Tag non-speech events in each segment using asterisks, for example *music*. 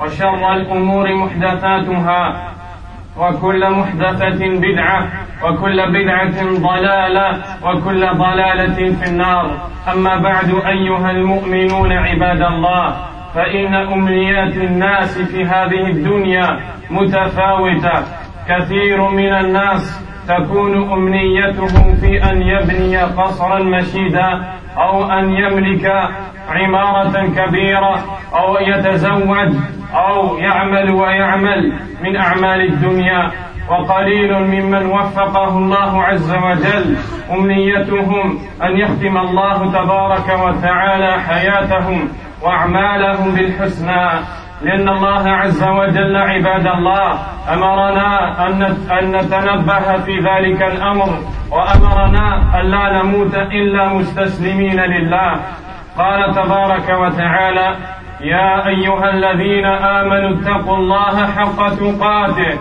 وشر الأمور محدثاتها وكل محدثة بدعة وكل بدعة ضلالة وكل ضلالة في النار. أما بعد أيها المؤمنون عباد الله فإن أمنيات الناس في هذه الدنيا متفاوتة. كثير من الناس تكون أمنيته في أن يبني قصرا مشيدا أو أن يملك عمارة كبيرة أو يتزوج أو يعمل ويعمل من أعمال الدنيا. وقليل ممن وفقه الله عز وجل أمنيتهم أن يختم الله تبارك وتعالى حياتهم وأعمالهم بالحسنى. لأن الله عز وجل عباد الله أمرنا أن نتنبه في ذلك الأمر وأمرنا أن لا نموت إلا مستسلمين لله. قال تبارك وتعالى يا أيها الذين آمنوا اتقوا الله حق تقاته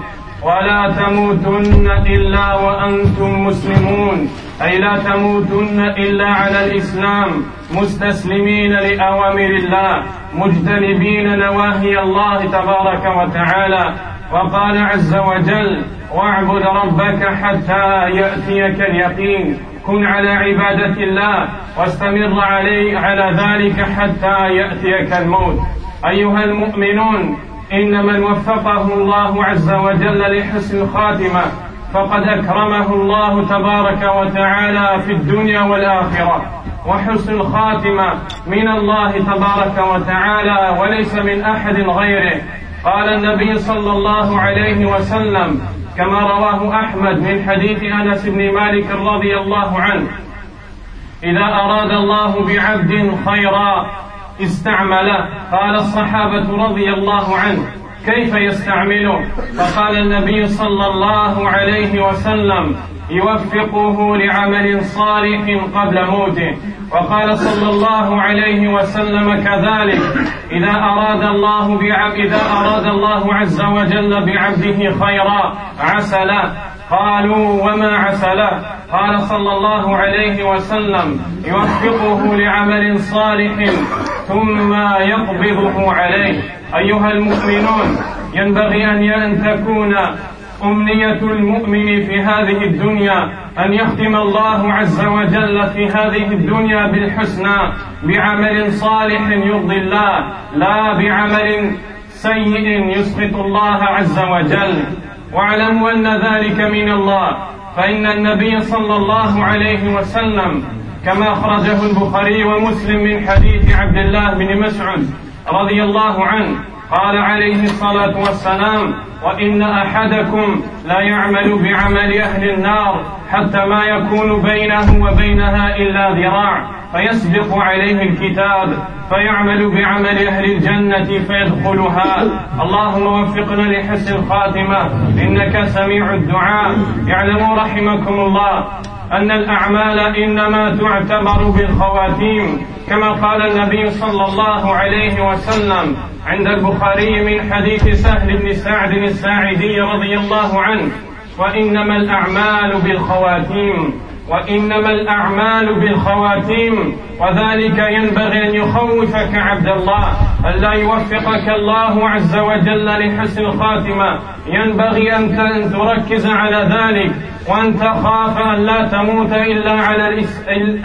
ولا تموتن إلا وأنتم مسلمون. أي لا تموتن إلا على الإسلام مستسلمين لأوامر الله. مجتنبين نواهي الله تبارك وتعالى وقال عز وجل واعبد ربك حتى يأتيك اليقين كن على عبادة الله واستمر علي على ذلك حتى يأتيك الموت. أيها المؤمنون إن من وفقه الله عز وجل لحسن الخاتمة فقد أكرمه الله تبارك وتعالى في الدنيا والآخرة. وحسن الخاتمة من الله تبارك وتعالى وليس من أحد غيره. قال النبي صلى الله عليه وسلم كما رواه أحمد من حديث أنس بن مالك رضي الله عنه إذا أراد الله بعبد خيرا استعمله قال الصحابة رضي الله عنه كيف يستعمله؟ فقال النبي صلى الله عليه وسلم يوفقه لعمل صالح قبل موته. وقال صلى الله عليه وسلم كذلك إذا أراد الله بعبد إذا أراد الله عز وجل بعبده خيرا عسله قالوا وما عسله قال صلى الله عليه وسلم يوفقه لعمل صالح ثم يقبضه عليه. أيها المؤمنون ينبغي أن تكون أمنية المؤمن في هذه الدنيا أن يختم الله عز وجل في هذه الدنيا بالحسنى بعمل صالح يرضي الله لا بعمل سيء يسخط الله عز وجل. واعلموا أن ذلك من الله فإن النبي صلى الله عليه وسلم كما أخرجه البخاري ومسلم من حديث عبد الله بن مسعود رضي الله عنه قال عليه الصلاة والسلام وإن أحدكم لا يعمل بعمل أهل النار حتى ما يكون بينه وبينها إلا ذراع فيسبق عليه الكتاب فيعمل بعمل أهل الجنة فيدخلها. اللهم وفقنا لحسن الخاتمة إنك سميع الدعاء يعلم رحمكم الله. أن الأعمال إنما تعتبر بالخواتيم كما قال النبي صلى الله عليه وسلم عند البخاري من حديث سهل بن سعد الساعدي رضي الله عنه وإنما الأعمال بالخواتيم وإنما الأعمال بالخواتيم وذلك ينبغي أن يخوفك عبد الله. ألا يوفقك الله عز وجل لحسن الخاتمة. ينبغي أن تركز على ذلك وأن تخاف أن لا تموت إلا على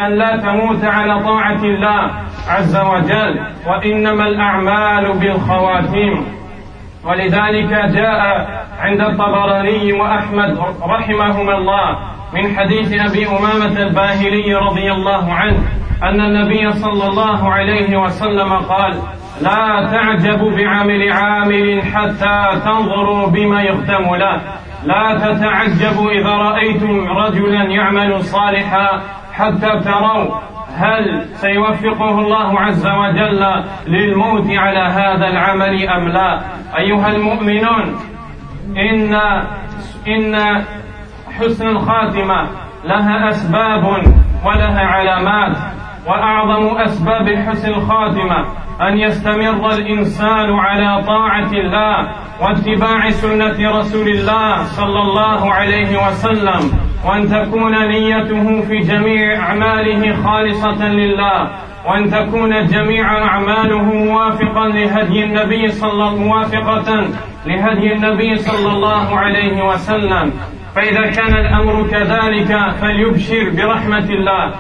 أن لا تموت على طاعة الله عز وجل. وإنما الأعمال بالخواتيم. ولذلك جاء عند الطبراني وأحمد رحمهما الله من حديث أبي أمامة الباهلي رضي الله عنه أن النبي صلى الله عليه وسلم قال لا تعجبوا بعمل عامل حتى تنظروا بما يختم له. لا تتعجبوا إذا رأيتم رجلا يعمل صالحا حتى تروا هل سيوفقه الله عز وجل للموت على هذا العمل أم لا. أيها المؤمنون إن إن حسن الخاتمة لها أسباب ولها علامات. وأعظم أسباب حسن الخاتمة أن يستمر الإنسان على طاعة الله واتباع سنة رسول الله صلى الله عليه وسلم وأن تكون نيته في جميع أعماله خالصة لله وأن تكون جميع أعماله موافقا لهدي النبي صلى موافقة لهدي النبي صلى الله عليه وسلم. فإذا كان الأمر كذلك فليبشر برحمة الله.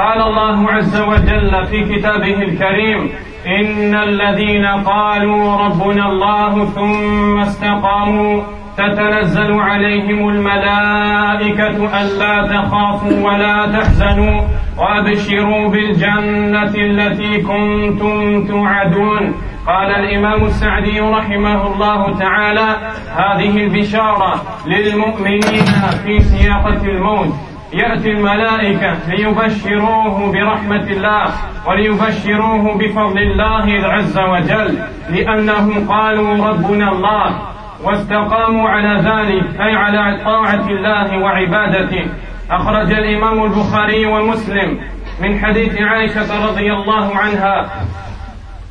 قال الله عز وجل في كتابه الكريم إن الذين قالوا ربنا الله ثم استقاموا تتنزل عليهم الملائكة ألا تخافوا ولا تحزنوا وأبشروا بالجنة التي كنتم توعدون. قال الإمام السعدي رحمه الله تعالى هذه البشارة للمؤمنين في سياقة الموت. يأتي الملائكة ليبشروه برحمة الله وليبشروه بفضل الله عز وجل لأنهم قالوا ربنا الله واستقاموا على ذلك أي على طاعة الله وعبادته. أخرج الإمام البخاري ومسلم من حديث عائشة رضي الله عنها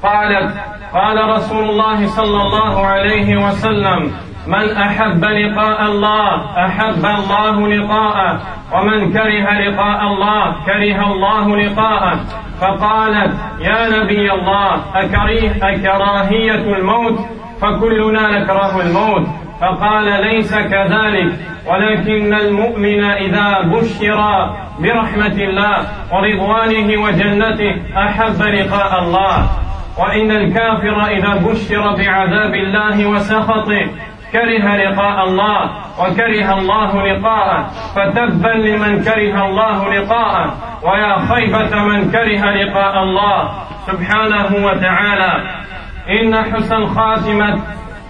قالت قال رسول الله صلى الله عليه وسلم من أحب لقاء الله أحب الله لقاءه. ومن كره لقاء الله كره الله لقاءه. فقالت يا نبي الله أكريه أكراهية الموت؟ فكلنا نكره الموت. فقال ليس كذلك ولكن المؤمن إذا بشر برحمة الله ورضوانه وجنته أحب لقاء الله. وإن الكافر إذا بشر بعذاب الله وسخطه كره لقاء الله وكره الله لقاءه فتبا لمن كره الله لقاءه ويا خيبة من كره لقاء الله. سبحانه وتعالى. إن حسن الخاتمة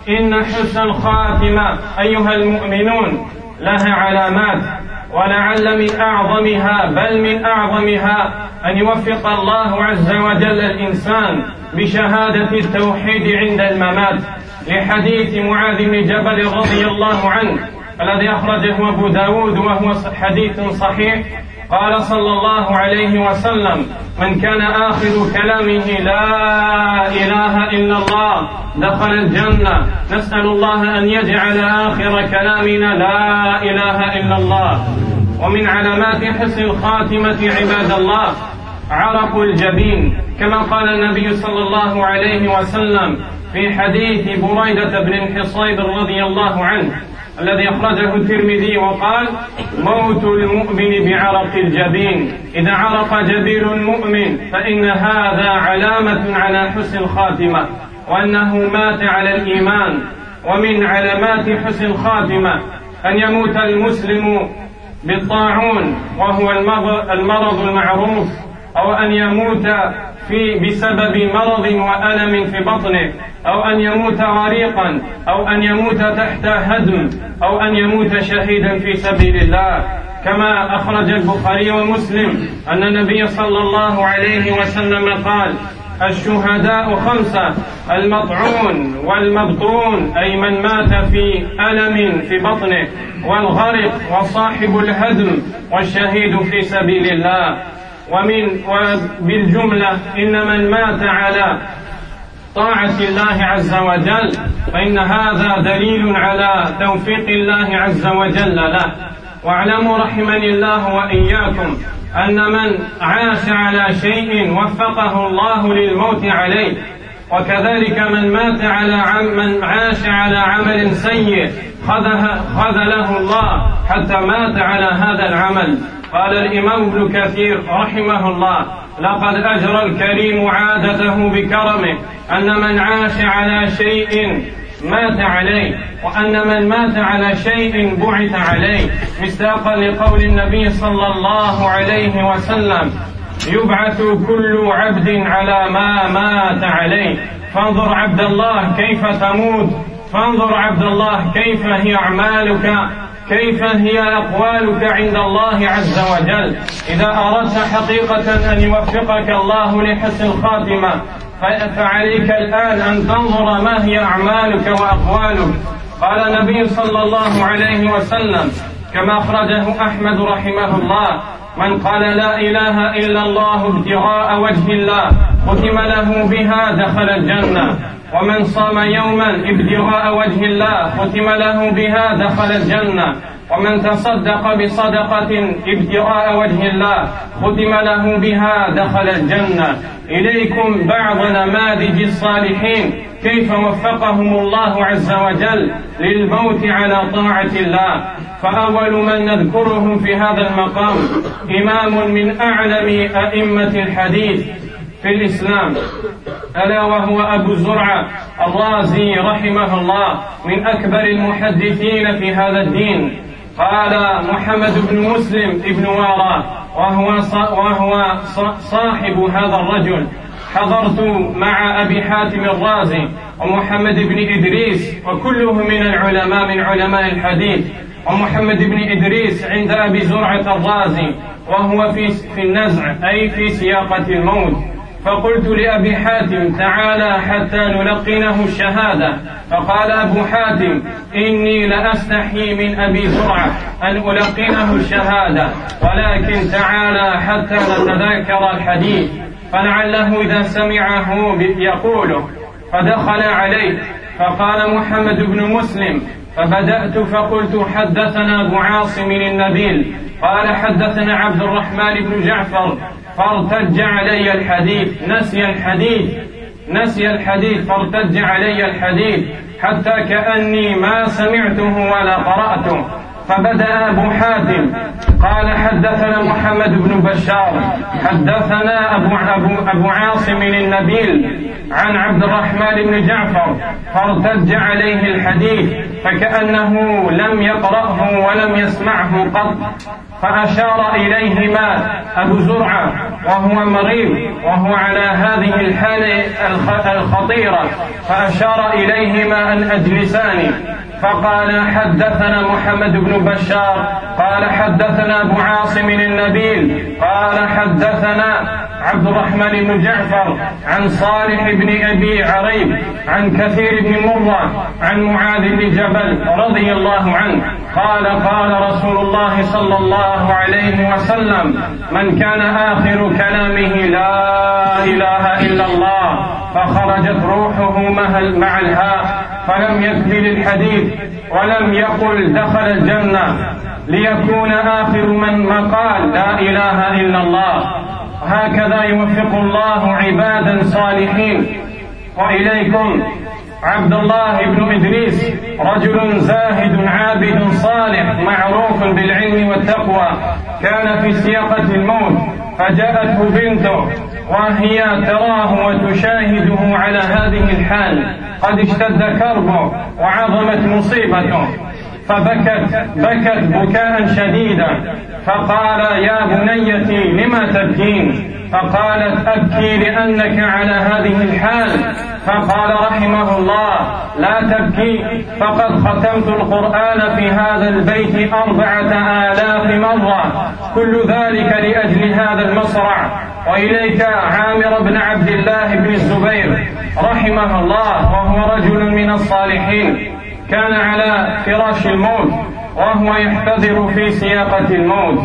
إن حسن الخاتمة أيها المؤمنون لها علامات ولعل من أعظمها بل من أعظمها أن يوفق الله عز وجل الإنسان بشهادة التوحيد عند الممات. لحديث معاذ بن جبل رضي الله عنه الذي أخرجه أبو داود وهو حديث صحيح قال صلى الله عليه وسلم من كان آخر كلامه لا إله إلا الله دخل الجنة. نسأل الله أن يجعل آخر كلامنا لا إله إلا الله. ومن علامات حسن الخاتمة عباد الله عرق الجبين. كما قال النبي صلى الله عليه وسلم في حديث بريدة بن الحصيب رضي الله عنه الذي أخرجه الترمذي وقال موت المؤمن بعرق الجبين إذا عرق جبين المؤمن فإن هذا علامة على حسن الخاتمة وأنه مات على الإيمان ومن علامات حسن الخاتمة أن يموت المسلم بالطاعون وهو المرض المعروف أو أن يموت في بسبب مرض وألم في بطنه أو أن يموت غريقا أو أن يموت تحت هدم أو أن يموت شهيدا في سبيل الله. كما أخرج البخاري ومسلم أن النبي صلى الله عليه وسلم قال الشهداء خمسة المطعون والمبطون أي من مات في ألم في بطنه والغرق وصاحب الهدم والشهيد في سبيل الله. ومن وبالجملة إن من مات على طاعة الله عز وجل فإن هذا دليل على توفيق الله عز وجل له. واعلموا رحمني الله وإياكم أن من عاش على شيء وفقه الله للموت عليه وكذلك من مات على عم من عاش على عمل سيء خذله الله حتى مات على هذا العمل. قال الإمام ابن كثير رحمه الله لقد أجرى الكريم عادته بكرمه أن من عاش على شيء مات عليه وأن من مات على شيء بعث عليه. مصداقا لقول النبي صلى الله عليه وسلم يبعث كل عبد على ما مات عليه. فانظر عبد الله كيف تموت فانظر عبد الله كيف هي أعمالك. كيف هي أقوالك عند الله عز وجل؟ إذا أردت حقيقة أن يوفقك الله لحسن الخاتمة فعليك الآن أن تنظر ما هي أعمالك وأقوالك. قال النبي صلى الله عليه وسلم كما أخرجه أحمد رحمه الله من قال لا إله إلا الله ابتغاء وجه الله ختم له بها دخل الجنة. ومن صام يوما ابتغاء وجه الله ختم له بها دخل الجنة. ومن تصدق بصدقة ابتغاء وجه الله ختم له بها دخل الجنة. إليكم بعض نماذج الصالحين. كيف وفقهم الله عز وجل للموت على طاعة الله؟ فأول من نذكره في هذا المقام إمام من أعلم أئمة الحديث في الإسلام ألا وهو أبو زرعة الرازي رحمه الله من أكبر المحدثين في هذا الدين. قال محمد بن مسلم ابن وارى وهو وهو صاحب هذا الرجل. حضرت مع أبي حاتم الرازي ومحمد بن إدريس وكلهم من العلماء من علماء الحديث. ومحمد بن إدريس عند أبي زرعة الرازي وهو في في النزع أي في سياقة الموت. فقلت لأبي حاتم تعالى حتى نلقنه الشهادة. فقال أبو حاتم إني لأستحي من أبي زرعة أن ألقنه الشهادة. ولكن تعالى حتى نتذاكر الحديث. فلعله إذا سمعه يقوله. فدخل عليه. فقال محمد بن مسلم فبدأت فقلت حدثنا أبو عاصم النبيل. قال حدثنا عبد الرحمن بن جعفر فارتج علي الحديث نسي الحديث نسي الحديث فارتج علي الحديث حتى كأني ما سمعته ولا قرأته. فبدأ أبو حاتم قال حدثنا محمد بن بشار حدثنا أبو, أبو, أبو عاصم النبيل عن عبد الرحمن بن جعفر فارتج عليه الحديث فكأنه لم يقرأه ولم يسمعه قط فأشار إليهما. أبو زرعة وهو مريض وهو على هذه الحالة الخطيرة. فأشار إليهما أن أجلساني. فقال حدثنا محمد بن بشار قال حدثنا أبو عاصم النبيل قال حدثنا عبد الرحمن بن جعفر عن صالح بن أبي عريب عن كثير بن مرة عن معاذ بن جبل رضي الله عنه. قال قال رسول الله صلى الله عليه وسلم من كان آخر كلامه لا إله إلا الله فخرجت روحه مع الهاء فلم يكمل الحديث ولم يقل دخل الجنة. ليكون آخر من مقال لا إله إلا الله. هكذا يوفق الله عبادا صالحين. وإليكم عبد الله بن إدريس رجل زاهد عابد صالح معروف بالعلم والتقوى. كان في سياقة الموت فجاءته بنته وهي تراه وتشاهده على هذه الحال. قد اشتد كربه وعظمت مصيبته. فبكت بكت بكاء شديدا. فقال يا بنيتي لما تبكين؟ فقالت أبكي لأنك على هذه الحال. فقال رحمه الله لا تبكي فقد ختمت القرآن في هذا البيت أربعة آلاف مرة. كل ذلك لأجل هذا المصرع. وإليك عامر بن عبد الله بن الزبير رحمه الله وهو رجل من الصالحين. كان على فراش الموت وهو يحتضر في سياقة الموت.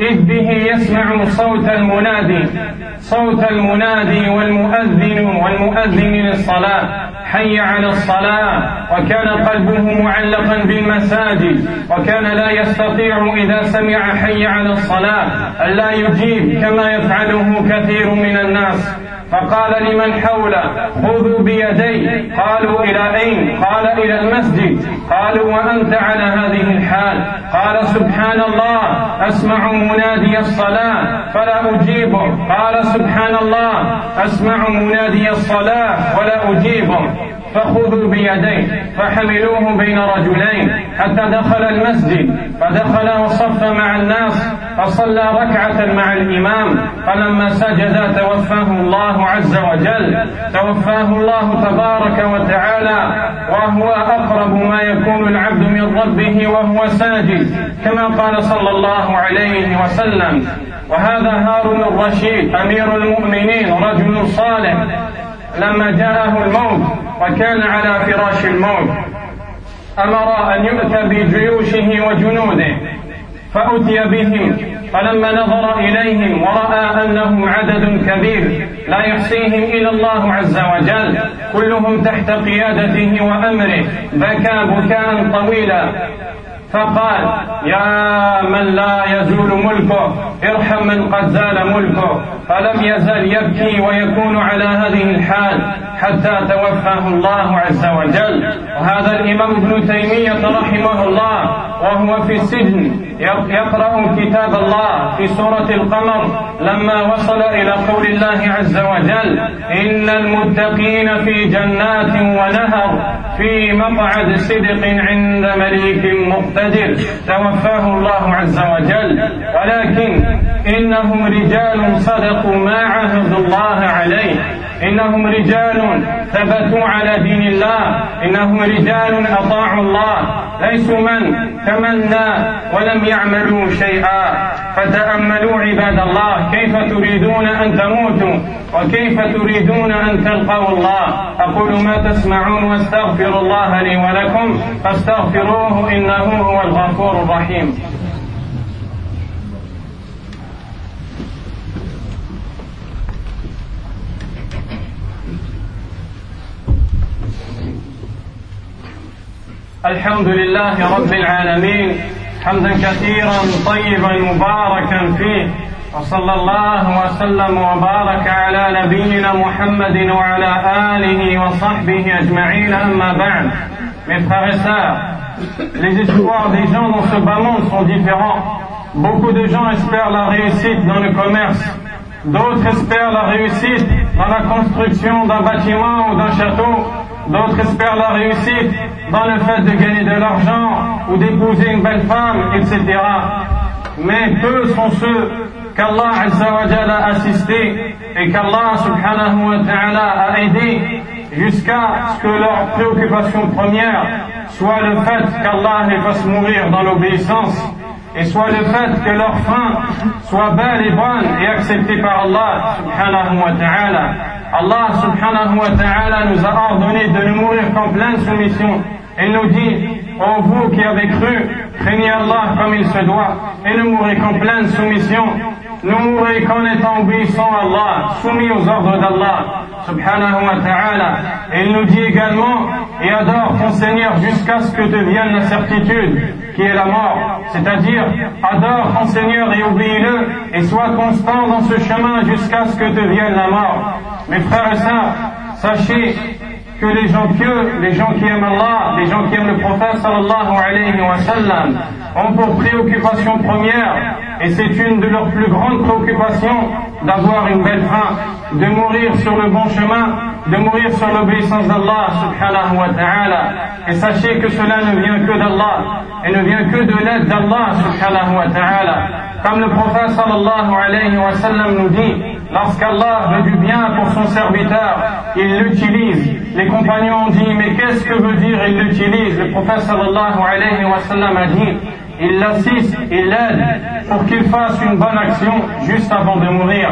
إذ به يسمع صوت المنادي صوت المنادي والمؤذن والمؤذن للصلاة. حي على الصلاة وكان قلبه معلقا بالمساجد وكان لا يستطيع إذا سمع حي على الصلاة ألا يجيب كما يفعله كثير من الناس. فقال لمن حوله خذوا بيدي قالوا إلى أين؟ قال إلى المسجد. قالوا وأنت على هذه الحال. قال سبحان الله أسمع منادي الصلاة فلا أجيبه قال سبحان الله أسمع منادي الصلاة ولا أجيبه فخذوا بيديه فحملوه بين رجلين حتى دخل المسجد. فدخل وصف مع الناس فصلى ركعة مع الإمام. فلما سجد توفاه الله عز وجل. توفاه الله تبارك وتعالى وهو أقرب ما يكون العبد من ربه وهو ساجد كما قال صلى الله عليه وسلم. وهذا هارون الرشيد أمير المؤمنين رجل صالح. لما جاءه الموت وكان على فراش الموت. أمر أن يؤتى بجيوشه وجنوده فأتي بهم فلما نظر إليهم ورأى أنهم عدد كبير لا يحصيهم إلا الله عز وجل كلهم تحت قيادته وأمره. بكى بكاء طويلا. فقال يا من لا يزول ملكه ارحم من قد زال ملكه. فلم يزل يبكي ويكون على هذه الحال. حتى توفاه الله عز وجل. وهذا الإمام ابن تيمية رحمه الله وهو في السجن يقرأ كتاب الله في سورة القمر لما وصل إلى قول الله عز وجل إن المتقين في جنات ونهر في مقعد صدق عند مليك مقتدر توفاه الله عز وجل. ولكن إنهم رجال صدقوا ما عهدوا الله عليه. إنهم رجال ثبتوا على دين الله. إنهم رجال أطاعوا الله. ليسوا من؟ تمنى ولم يعملوا شيئا. فتأملوا عباد الله. كيف تريدون أن تموتوا؟ وكيف تريدون أن تلقوا الله؟ أقول ما تسمعون واستغفر الله لي ولكم. فاستغفروه إنه هو الغفور الرحيم. الحمد لله رب العالمين حمدا كثيرا طيبا مباركا فيه وصلى الله وسلم وبارك على نبينا محمد وعلى آله وصحبه أجمعين أما بعد Mes frères et sœurs, les espoirs des gens dans ce bas monde sont différents. Beaucoup de gens espèrent la réussite dans le commerce. D'autres espèrent la réussite dans la construction d'un bâtiment ou d'un château. D'autres espèrent la réussite dans le fait de gagner de l'argent ou d'épouser une belle femme, etc. Mais peu sont ceux qu'Allah a assisté et qu'Allah subhanahu wa ta'ala a aidé jusqu'à ce que leur préoccupation première soit le fait qu'Allah les fasse mourir dans l'obéissance et soit le fait que leur fin soit belle et bonne et acceptée par Allah subhanahu wa ta'ala. Allah subhanahu wa ta'ala nous a ordonné de nous mourir en pleine soumission. Il nous dit, ô vous qui avez cru, craignez Allah comme il se doit et ne mourrez qu'en pleine soumission. Ne mourrez qu'en étant obéissant à Allah, soumis aux ordres d'Allah subhanahu wa ta'ala. Il nous dit également, et adore ton Seigneur jusqu'à ce que devienne la certitude qui est la mort. C'est-à-dire, adore ton Seigneur et obéis-le et sois constant dans ce chemin jusqu'à ce que devienne la mort. Mes frères et sœurs, sachez que les gens pieux, les gens qui aiment Allah, les gens qui aiment le prophète sallallahu alayhi wa sallam, ont pour préoccupation première, et c'est une de leurs plus grandes préoccupations, d'avoir une belle fin, de mourir sur le bon chemin, de mourir sur l'obéissance d'Allah subhanahu wa ta'ala. Et sachez que cela ne vient que d'Allah, et ne vient que de l'aide d'Allah subhanahu wa ta'ala. Comme le prophète sallallahu alayhi wa sallam nous dit, lorsqu'Allah veut du bien pour son serviteur, il l'utilise. Les compagnons ont dit, mais qu'est-ce que veut dire il l'utilise? Le prophète sallallahu alayhi wa sallam a dit, il l'assiste, il l'aide pour qu'il fasse une bonne action juste avant de mourir.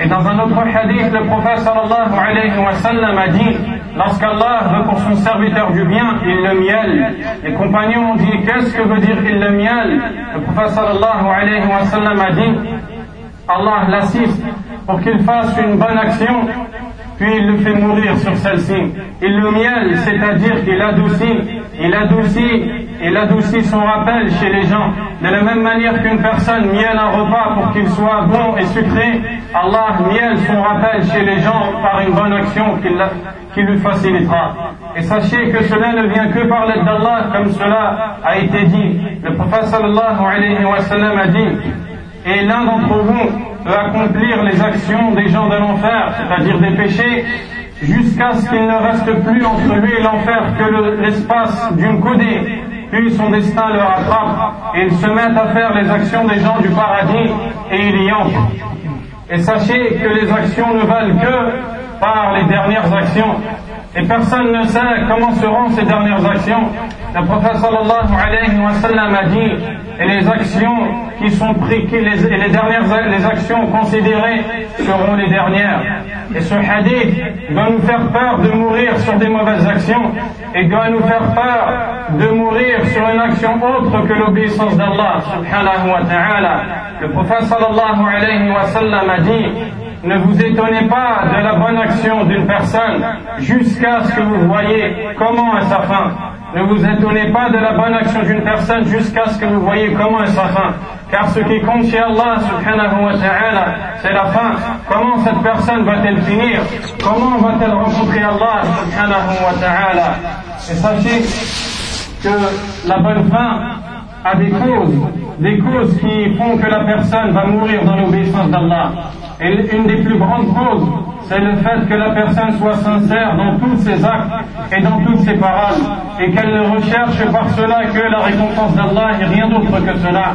Et dans un autre hadith, le prophète sallallahu alayhi wa sallam a dit lorsqu'Allah veut pour son serviteur du bien, il le miel. Les compagnons ont dit, qu'est-ce que veut dire il le miel Le prophète sallallahu alayhi wa sallam a dit, Allah l'assiste pour qu'il fasse une bonne action, puis il le fait mourir sur celle-ci. Il le miel, c'est-à-dire qu'il adoucit, il adoucit, il adoucit son rappel chez les gens. De la même manière qu'une personne miel un repas pour qu'il soit bon et sucré, Allah miel son rappel chez les gens par une bonne action qui lui facilitera. Et sachez que cela ne vient que par l'aide d'Allah, comme cela a été dit. Le prophète sallallahu alayhi wa sallam a dit, et l'un d'entre vous accomplir les actions des gens de l'enfer, c'est-à-dire des péchés, jusqu'à ce qu'il ne reste plus entre lui et l'enfer que l'espace d'une coudée. Puis son destin le rattrape et ils se mettent à faire les actions des gens du paradis et il y entre. Et sachez que les actions ne valent que par les dernières actions. Et personne ne sait comment seront ces dernières actions. Le prophète sallallahu alayhi wa sallam a dit, et les actions qui sont prises, et les dernières les actions considérées seront les dernières. Et ce hadith doit nous faire peur de mourir sur des mauvaises actions et doit nous faire peur de mourir sur une action autre que l'obéissance d'Allah subhanahu wa ta'ala. Le prophète sallallahu alayhi wa sallam a dit, ne vous étonnez pas de la bonne action d'une personne jusqu'à ce que vous voyez comment est sa fin. Ne vous étonnez pas de la bonne action d'une personne jusqu'à ce que vous voyez comment est sa fin. Car ce qui compte chez Allah subhanahu wa ta'ala, c'est la fin. Comment cette personne va-t-elle finir? Comment va-t-elle rencontrer Allah subhanahu wa ta'ala? Et sachez que la bonne fin a des causes, des causes qui font que la personne va mourir dans l'obéissance d'Allah. Et une des plus grandes causes, c'est le fait que la personne soit sincère dans tous ses actes et dans toutes ses paroles, et qu'elle ne recherche par cela que la récompense d'Allah et rien d'autre que cela.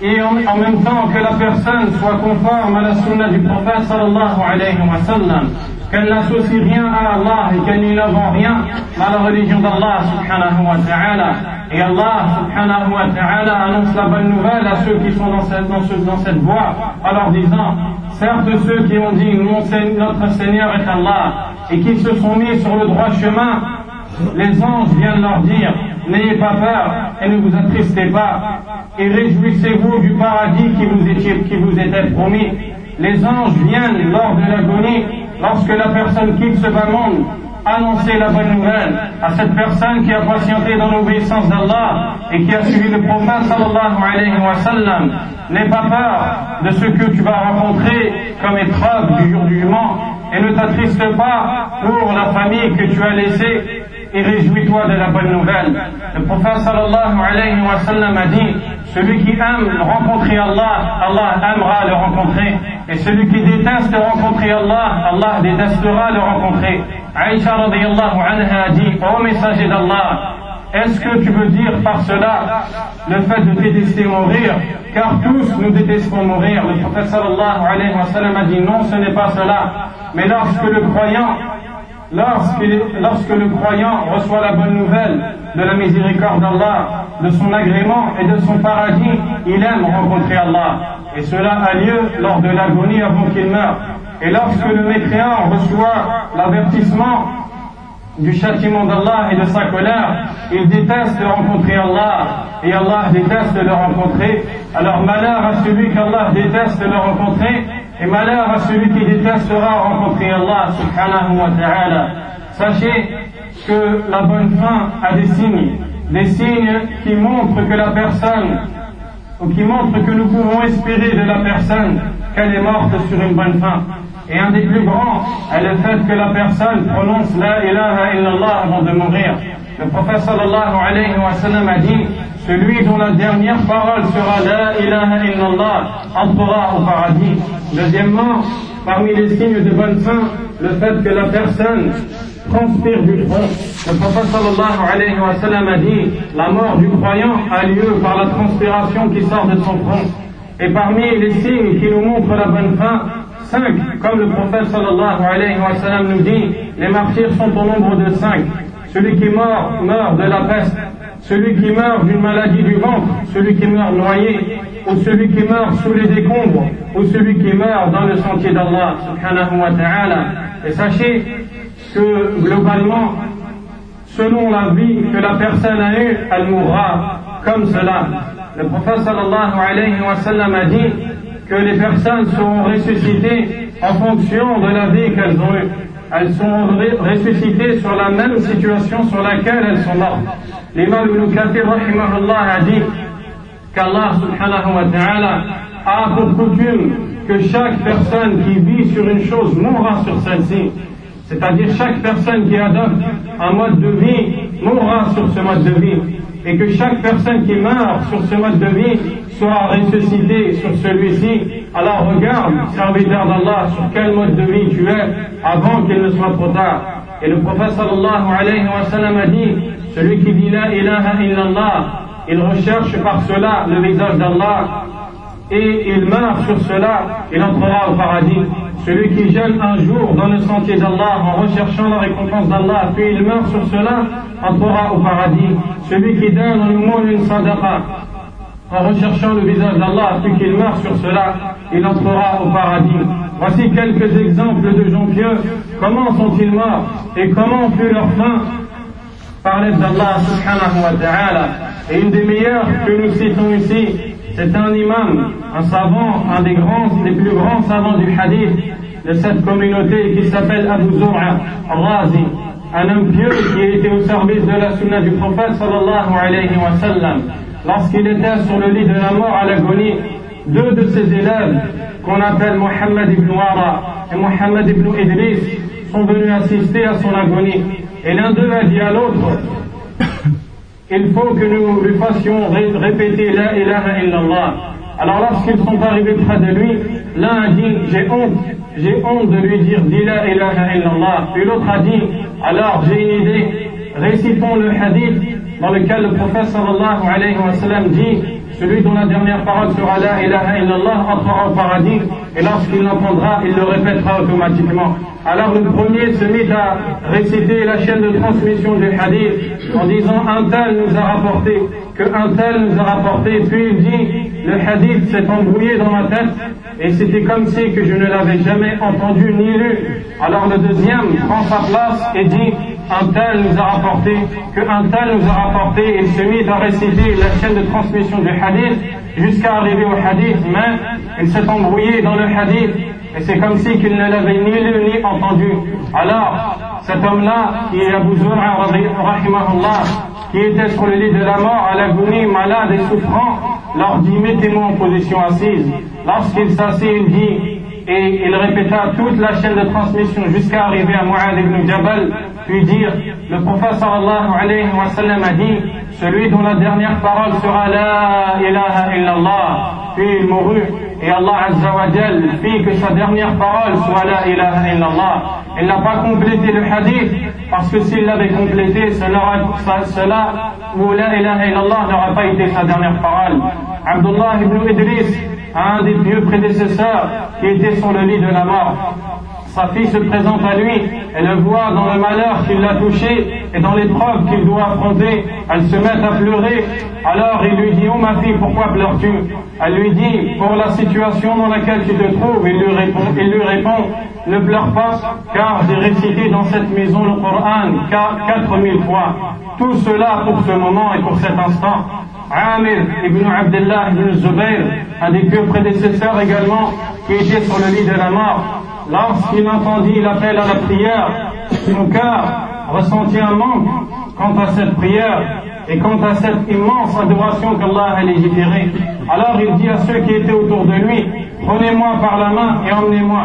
Et en, même temps que la personne soit conforme à la sunna du prophète sallallahu alayhi wa sallam, qu'elle n'associe rien à Allah et qu'elle n'innove rien à la religion d'Allah subhanahu wa ta'ala. Et Allah subhanahu wa ta'ala annonce la bonne nouvelle à ceux qui sont dans cette, voie en leur disant Certes, ceux qui ont dit notre Seigneur est Allah et qui se sont mis sur le droit chemin, les anges viennent leur dire N'ayez pas peur et ne vous attristez pas et réjouissez-vous du paradis qui vous, qui vous était promis. Les anges viennent lors de l'agonie, lorsque la personne quitte ce bas monde, annoncer la bonne nouvelle à cette personne qui a patienté dans l'obéissance d'Allah et qui a suivi le prophète sallallahu alayhi wa sallam. N'aie pas peur de ce que tu vas rencontrer comme épreuve du jour du jugement et ne t'attriste pas pour la famille que tu as laissée et réjouis-toi de la bonne nouvelle. Le prophète sallallahu alayhi wa sallam a dit, celui qui aime rencontrer Allah, Allah aimera le rencontrer. Et celui qui déteste rencontrer Allah, Allah détestera le rencontrer. Aïcha radiallahu anha a dit, ô messager d'Allah, est-ce que tu veux dire par cela le fait de détester mourir Car tous nous détestons mourir. Le prophète sallallahu alayhi wa sallam a dit non, ce n'est pas cela. Mais lorsque le croyant lorsque, le croyant reçoit la bonne nouvelle de la miséricorde d'Allah, de son agrément et de son paradis, il aime rencontrer Allah. Et cela a lieu lors de l'agonie avant qu'il meure. Et lorsque le mécréant reçoit l'avertissement du châtiment d'Allah et de sa colère, il déteste rencontrer Allah et Allah déteste le rencontrer. Alors malheur à celui qu'Allah déteste le rencontrer et malheur à celui qui détestera rencontrer Allah subhanahu wa ta'ala. Sachez que la bonne fin a des signes, des signes qui montrent que la personne, ou qui montrent que nous pouvons espérer de la personne qu'elle est morte sur une bonne fin. Et un des plus grands est le fait que la personne prononce la ilaha illallah avant de mourir. Le prophète sallallahu alayhi wa sallam a dit celui dont la dernière parole sera La ilaha illallah entrera au paradis. Deuxièmement, parmi les signes de bonne fin, le fait que la personne transpire du front. Le prophète sallallahu alayhi wa sallam a dit La mort du croyant a lieu par la transpiration qui sort de son front. Et parmi les signes qui nous montrent la bonne fin, cinq, comme le prophète sallallahu alayhi wa sallam nous dit, les martyrs sont au nombre de cinq. Celui qui meurt, meurt de la peste celui qui meurt d'une maladie du ventre, celui qui meurt noyé, ou celui qui meurt sous les décombres, ou celui qui meurt dans le sentier d'Allah, subhanahu wa ta'ala. Et sachez que globalement, selon la vie que la personne a eue, elle mourra comme cela. Le prophète sallallahu alayhi wa sallam a dit que les personnes seront ressuscitées en fonction de la vie qu'elles ont eue. Elles sont ressuscitées sur la même situation sur laquelle elles sont mortes. L'imam Ibn Kathir a dit qu'Allah subhanahu wa ta'ala a pour coutume que chaque personne qui vit sur une chose mourra sur celle-ci. C'est-à-dire chaque personne qui adopte un mode de vie mourra sur ce mode de vie. Et que chaque personne qui meurt sur ce mode de vie sera ressuscitée sur celui-ci. Alors regarde, serviteur d'Allah, sur quel mode de vie tu es avant qu'il ne soit trop tard. Et le prophète sallallahu alayhi wa sallam a dit, celui qui dit la ilaha illallah, il recherche par cela le visage d'Allah et il meurt sur cela, il entrera au paradis. Celui qui jeûne un jour dans le sentier d'Allah en recherchant la récompense d'Allah, puis il meurt sur cela, entrera au paradis. Celui qui donne le monde une sadaqa en recherchant le visage d'Allah, puis qu'il meurt sur cela, il entrera au paradis. Voici quelques exemples de gens pieux. Comment sont-ils morts et comment fut leur fin? Par l'aide d'Allah subhanahu wa ta'ala. Et une des meilleures que nous citons ici, c'est un imam, un savant, un des plus grands savants du hadith de cette communauté qui s'appelle Abu Zur'a Razi, un homme pieux qui était au service de la sunna du prophète sallallahu alayhi wa sallam. Lorsqu'il était sur le lit de la mort à l'agonie, deux de ses élèves, qu'on appelle Mohammed ibn Wara et Mohammed ibn Idris, sont venus assister à son agonie. Et l'un d'eux a dit à l'autre, *coughs* il faut que nous lui fassions répéter La ilaha illallah. Alors lorsqu'ils sont arrivés près de lui, l'un a dit J'ai honte, j'ai honte de lui dire Dis La ilaha illallah. Puis l'autre a dit Alors j'ai une idée, récitons le hadith dans lequel le prophète sallallahu alayhi wa sallam dit celui dont la dernière parole sera La ilaha illallah entrera au paradis et lorsqu'il l'entendra, il le répétera automatiquement. Alors le premier se mit à réciter la chaîne de transmission du hadith en disant un tel nous a rapporté, que un tel nous a rapporté, puis il dit le hadith s'est embrouillé dans ma tête et c'était comme si que je ne l'avais jamais entendu ni lu. Alors le deuxième prend sa place et dit un tel nous a rapporté, que un tel nous a rapporté, il se mit à réciter la chaîne de transmission du hadith jusqu'à arriver au hadith, mais il s'est embrouillé dans le hadith et c'est comme si qu'il ne l'avait ni lu ni entendu. Alors, cet homme-là, qui est Abu Zur'a, qui était sur le lit de la mort, à l'agonie, malade et souffrant, leur dit, mettez-moi en position assise. Lorsqu'il s'assit, il dit, et il répéta toute la chaîne de transmission jusqu'à arriver à Mu'ad ibn Jabal, puis dire, le prophète sallallahu alayhi wa sallam a dit, celui dont la dernière parole sera la ilaha illallah, puis il mourut, et Allah azza wa fit que sa dernière parole soit la ilaha illallah. Il n'a pas complété le hadith, parce que s'il l'avait complété, cela, cela ou la ilaha illallah n'aurait pas été sa dernière parole. Abdullah ibn Idris, un des vieux prédécesseurs qui était sur le lit de la mort. Sa fille se présente à lui, elle le voit dans le malheur qui l'a touché et dans l'épreuve qu'il doit affronter. Elle se met à pleurer. Alors il lui dit, oh ma fille, pourquoi pleures-tu? Elle lui dit, pour la situation dans laquelle tu te trouves. Il lui répond, il lui répond ne pleure pas, car j'ai récité dans cette maison le Coran quatre mille fois. Tout cela pour ce moment et pour cet instant. Amir ibn Abdullah ibn Zubayr, un des pieux prédécesseurs également, qui était sur le lit de la mort, lorsqu'il entendit l'appel à la prière, son cœur ressentit un manque quant à cette prière et quant à cette immense adoration qu'Allah a légiférée. Alors il dit à ceux qui étaient autour de lui, prenez-moi par la main et emmenez-moi.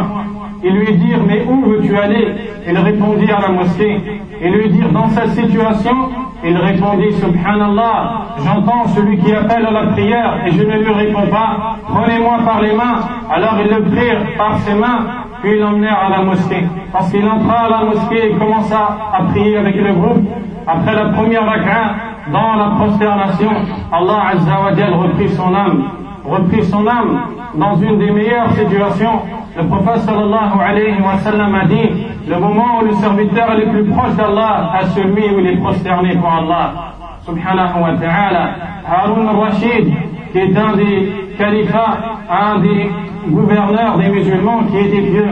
Ils lui dirent, mais où veux-tu aller? Il répondit à la mosquée. Ils lui dirent, dans cette situation, il répondit, Subhanallah, j'entends celui qui appelle à la prière et je ne lui réponds pas. Prenez-moi par les mains. Alors ils le prirent par ses mains, puis l'emmenèrent à la mosquée. Parce qu'il entra à la mosquée et commença à prier avec le groupe. Après la première rak'a, dans la prosternation, Allah Azza wa reprit son âme, reprit son âme dans une des meilleures situations. Le prophète sallallahu alayhi wa sallam a dit, le moment où le serviteur est le plus proche d'Allah à celui où il est prosterné pour Allah. Subhanahu wa ta'ala. Harun al-Rashid, qui est un des califats, un des gouverneurs des musulmans qui était vieux,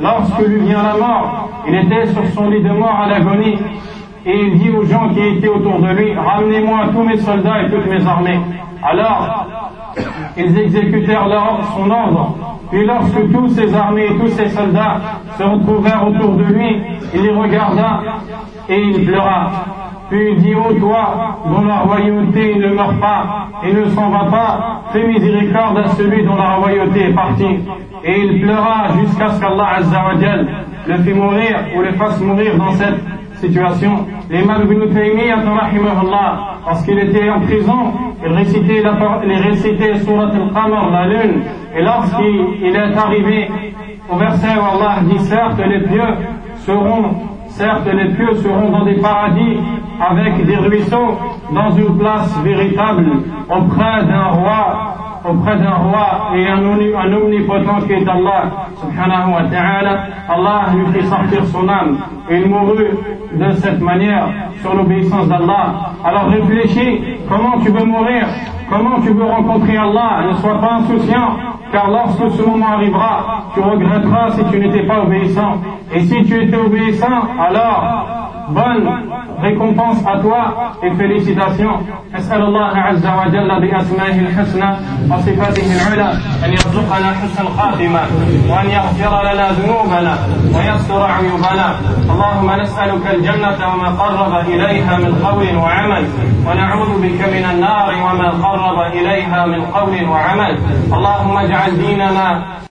lorsque lui vient la mort, il était sur son lit de mort à l'agonie, et il dit aux gens qui étaient autour de lui, ramenez-moi tous mes soldats et toutes mes armées. Alors, ils exécutèrent son ordre. Puis lorsque tous ses armées et tous ses soldats se retrouvèrent autour de lui, il les regarda et il pleura. Puis il dit, ô toi, dont la royauté ne meurt pas et ne s'en va pas, fais miséricorde à celui dont la royauté est partie. Et il pleura jusqu'à ce qu'Allah le fit mourir ou le fasse mourir dans cette situation. L'imam Ibn Taymiyyah, lorsqu'il était en prison, il récitait, la, il récitait Surat al-Qamar, la lune, et lorsqu'il est arrivé au verset où Allah dit certes les pieux seront certes les pieux seront dans des paradis avec des ruisseaux dans une place véritable auprès d'un roi auprès d'un roi et un, omnipotent qui est Allah subhanahu wa ta'ala, Allah lui fit sortir son âme et il mourut de cette manière sur l'obéissance d'Allah. Alors réfléchis, comment tu veux mourir? Comment tu veux rencontrer Allah? Ne sois pas insouciant, car lorsque ce moment arrivera, tu regretteras si tu n'étais pas obéissant. Et si tu étais obéissant, alors bonne récompense à toi et félicitations. أسأل الله عز وجل بأسمائه الحسنى وصفاته العلى أن يرزقنا حسن الخاتمة وأن يغفر لنا ذنوبنا ويستر عيوبنا اللهم نسألك الجنة وما قرب إليها من قول وعمل ونعوذ بك من النار وما قرب إليها من قول وعمل اللهم اجعل ديننا